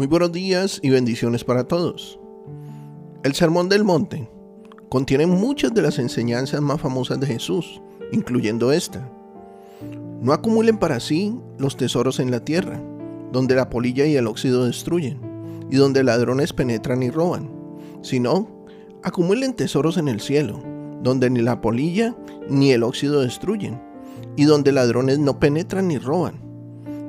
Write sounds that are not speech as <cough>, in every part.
Muy buenos días y bendiciones para todos. El Sermón del Monte contiene muchas de las enseñanzas más famosas de Jesús, incluyendo esta. No acumulen para sí los tesoros en la tierra, donde la polilla y el óxido destruyen, y donde ladrones penetran y roban, sino acumulen tesoros en el cielo, donde ni la polilla ni el óxido destruyen, y donde ladrones no penetran ni roban.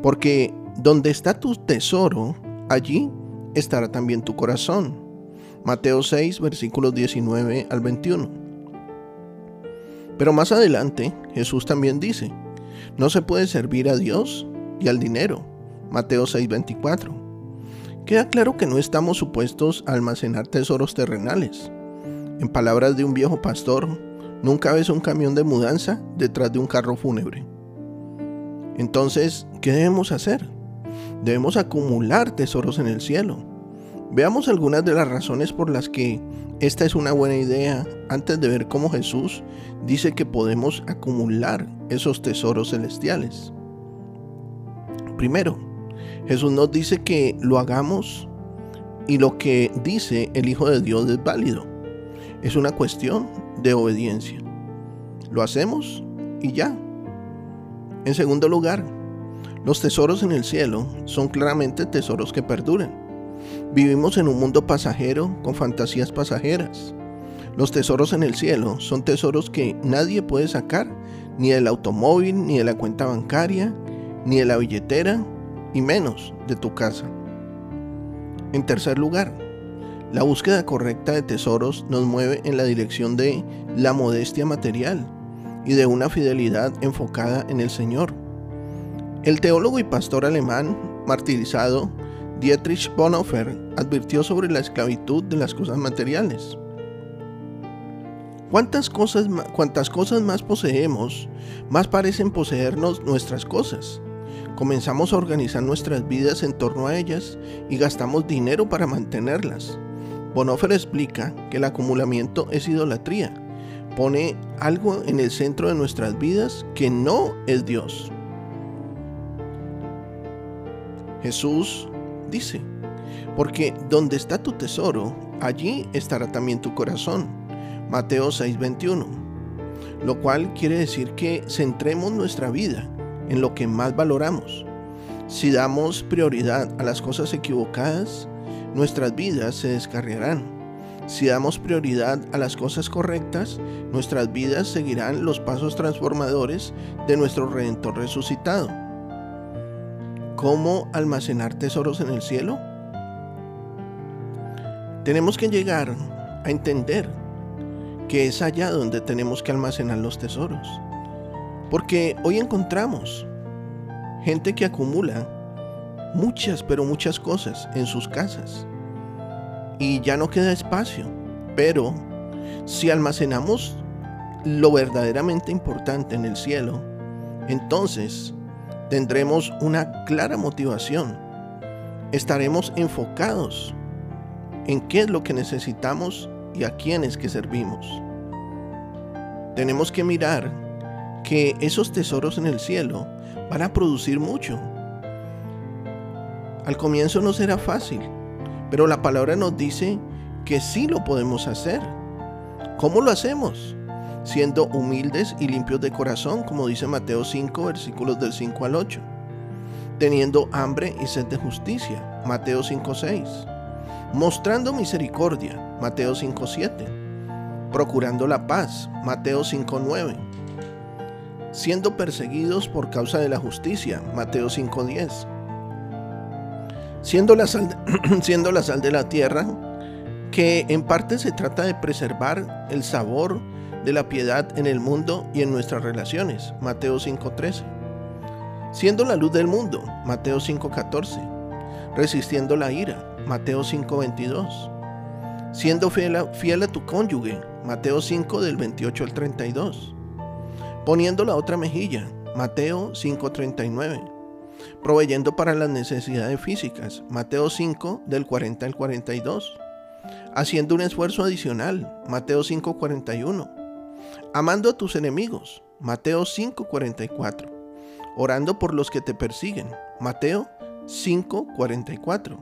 Porque donde está tu tesoro, allí estará también tu corazón. Mateo 6, versículos 19 al 21. Pero más adelante, Jesús también dice, no se puede servir a Dios y al dinero. Mateo 6, 24. Queda claro que no estamos supuestos a almacenar tesoros terrenales. En palabras de un viejo pastor, nunca ves un camión de mudanza detrás de un carro fúnebre. Entonces, ¿qué debemos hacer? Debemos acumular tesoros en el cielo. Veamos algunas de las razones por las que esta es una buena idea antes de ver cómo Jesús dice que podemos acumular esos tesoros celestiales. Primero, Jesús nos dice que lo hagamos y lo que dice el Hijo de Dios es válido. Es una cuestión de obediencia. Lo hacemos y ya. En segundo lugar, los tesoros en el cielo son claramente tesoros que perduran. Vivimos en un mundo pasajero con fantasías pasajeras. Los tesoros en el cielo son tesoros que nadie puede sacar, ni del automóvil, ni de la cuenta bancaria, ni de la billetera, y menos de tu casa. En tercer lugar, la búsqueda correcta de tesoros nos mueve en la dirección de la modestia material y de una fidelidad enfocada en el Señor. El teólogo y pastor alemán martirizado Dietrich Bonhoeffer advirtió sobre la esclavitud de las cosas materiales. ¿Cuántas cosas, cuantas cosas más poseemos, más parecen poseernos nuestras cosas? Comenzamos a organizar nuestras vidas en torno a ellas y gastamos dinero para mantenerlas. Bonhoeffer explica que el acumulamiento es idolatría. Pone algo en el centro de nuestras vidas que no es Dios. Jesús dice, porque donde está tu tesoro, allí estará también tu corazón. Mateo 6:21. Lo cual quiere decir que centremos nuestra vida en lo que más valoramos. Si damos prioridad a las cosas equivocadas, nuestras vidas se descarriarán. Si damos prioridad a las cosas correctas, nuestras vidas seguirán los pasos transformadores de nuestro Redentor resucitado. ¿Cómo almacenar tesoros en el cielo? Tenemos que llegar a entender que es allá donde tenemos que almacenar los tesoros. Porque hoy encontramos gente que acumula muchas, pero muchas cosas en sus casas. Y ya no queda espacio. Pero si almacenamos lo verdaderamente importante en el cielo, entonces tendremos una clara motivación. Estaremos enfocados en qué es lo que necesitamos y a quiénes que servimos. Tenemos que mirar que esos tesoros en el cielo van a producir mucho. Al comienzo no será fácil, pero la palabra nos dice que sí lo podemos hacer. ¿Cómo lo hacemos? Siendo humildes y limpios de corazón, como dice Mateo 5, versículos del 5 al 8, teniendo hambre y sed de justicia, Mateo 5, 6, mostrando misericordia, Mateo 5, 7, procurando la paz, Mateo 5, 9, siendo perseguidos por causa de la justicia, Mateo 5, 10, siendo la sal <clears throat> siendo la sal de la tierra, que en parte se trata de preservar el sabor de la piedad en el mundo y en nuestras relaciones. Mateo 5:13. Siendo la luz del mundo. Mateo 5:14. Resistiendo la ira. Mateo 5:22. Siendo fiel a, tu cónyuge. Mateo 5 del 28 al 32. Poniendo la otra mejilla. Mateo 5:39. Proveyendo para las necesidades físicas. Mateo 5 del 40 al 42. Haciendo un esfuerzo adicional. Mateo 5:41 amando a tus enemigos, Mateo 5:44, orando por los que te persiguen, Mateo 5:44,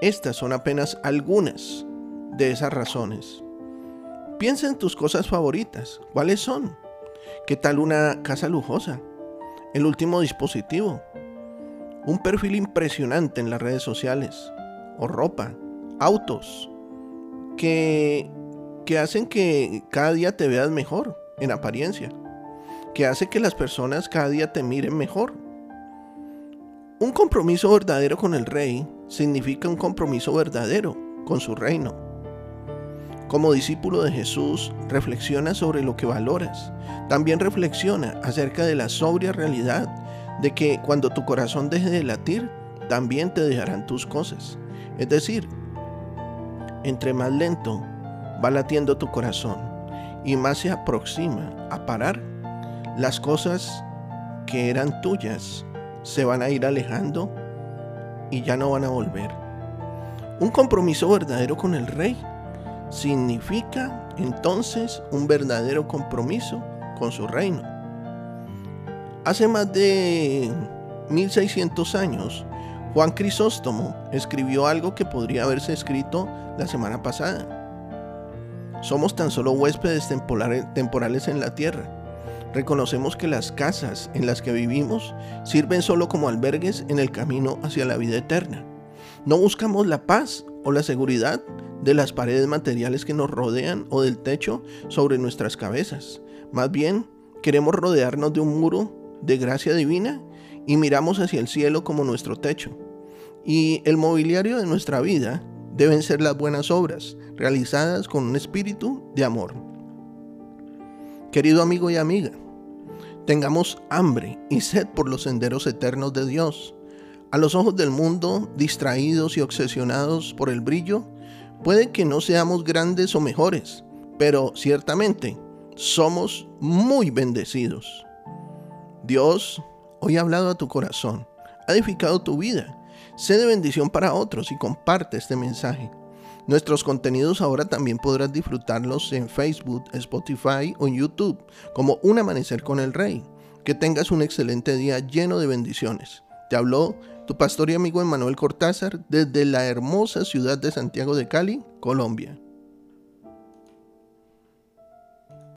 Estas son apenas algunas de esas razones. Piensa en tus cosas favoritas. ¿Cuáles son? ¿Qué tal una casa lujosa? El último dispositivo. Un perfil impresionante en las redes sociales. O ropa. Autos. Que, que hacen que cada día te veas mejor en apariencia. Que hace que las personas cada día te miren mejor. Un compromiso verdadero con el rey significa un compromiso verdadero con su reino. Como discípulo de Jesús, reflexiona sobre lo que valoras. También reflexiona acerca de la sobria realidad de que cuando tu corazón deje de latir, también te dejarán tus cosas. Es decir, entre más lento va latiendo tu corazón y más se aproxima a parar, las cosas que eran tuyas se van a ir alejando y ya no van a volver. Un compromiso verdadero con el Rey significa entonces un verdadero compromiso con su reino. Hace más de 1600 años, Juan Crisóstomo escribió algo que podría haberse escrito la semana pasada. Somos tan solo huéspedes temporales en la tierra. Reconocemos que las casas en las que vivimos sirven solo como albergues en el camino hacia la vida eterna. No buscamos la paz o la seguridad de las paredes materiales que nos rodean o del techo sobre nuestras cabezas. Más bien, queremos rodearnos de un muro de gracia divina y miramos hacia el cielo como nuestro techo. Y el mobiliario de nuestra vida deben ser las buenas obras, realizadas con un espíritu de amor. Querido amigo y amiga, tengamos hambre y sed por los senderos eternos de Dios. A los ojos del mundo, distraídos y obsesionados por el brillo, Puede que no seamos grandes o mejores, pero ciertamente somos muy bendecidos. Dios hoy ha hablado a tu corazón, ha edificado tu vida. Sé de bendición para otros y comparte este mensaje. Nuestros contenidos ahora también podrás disfrutarlos en Facebook, Spotify o en YouTube como Un Amanecer con el Rey. Que tengas un excelente día lleno de bendiciones. Te habló tu pastor y amigo Emanuel Cortázar desde la hermosa ciudad de Santiago de Cali, Colombia.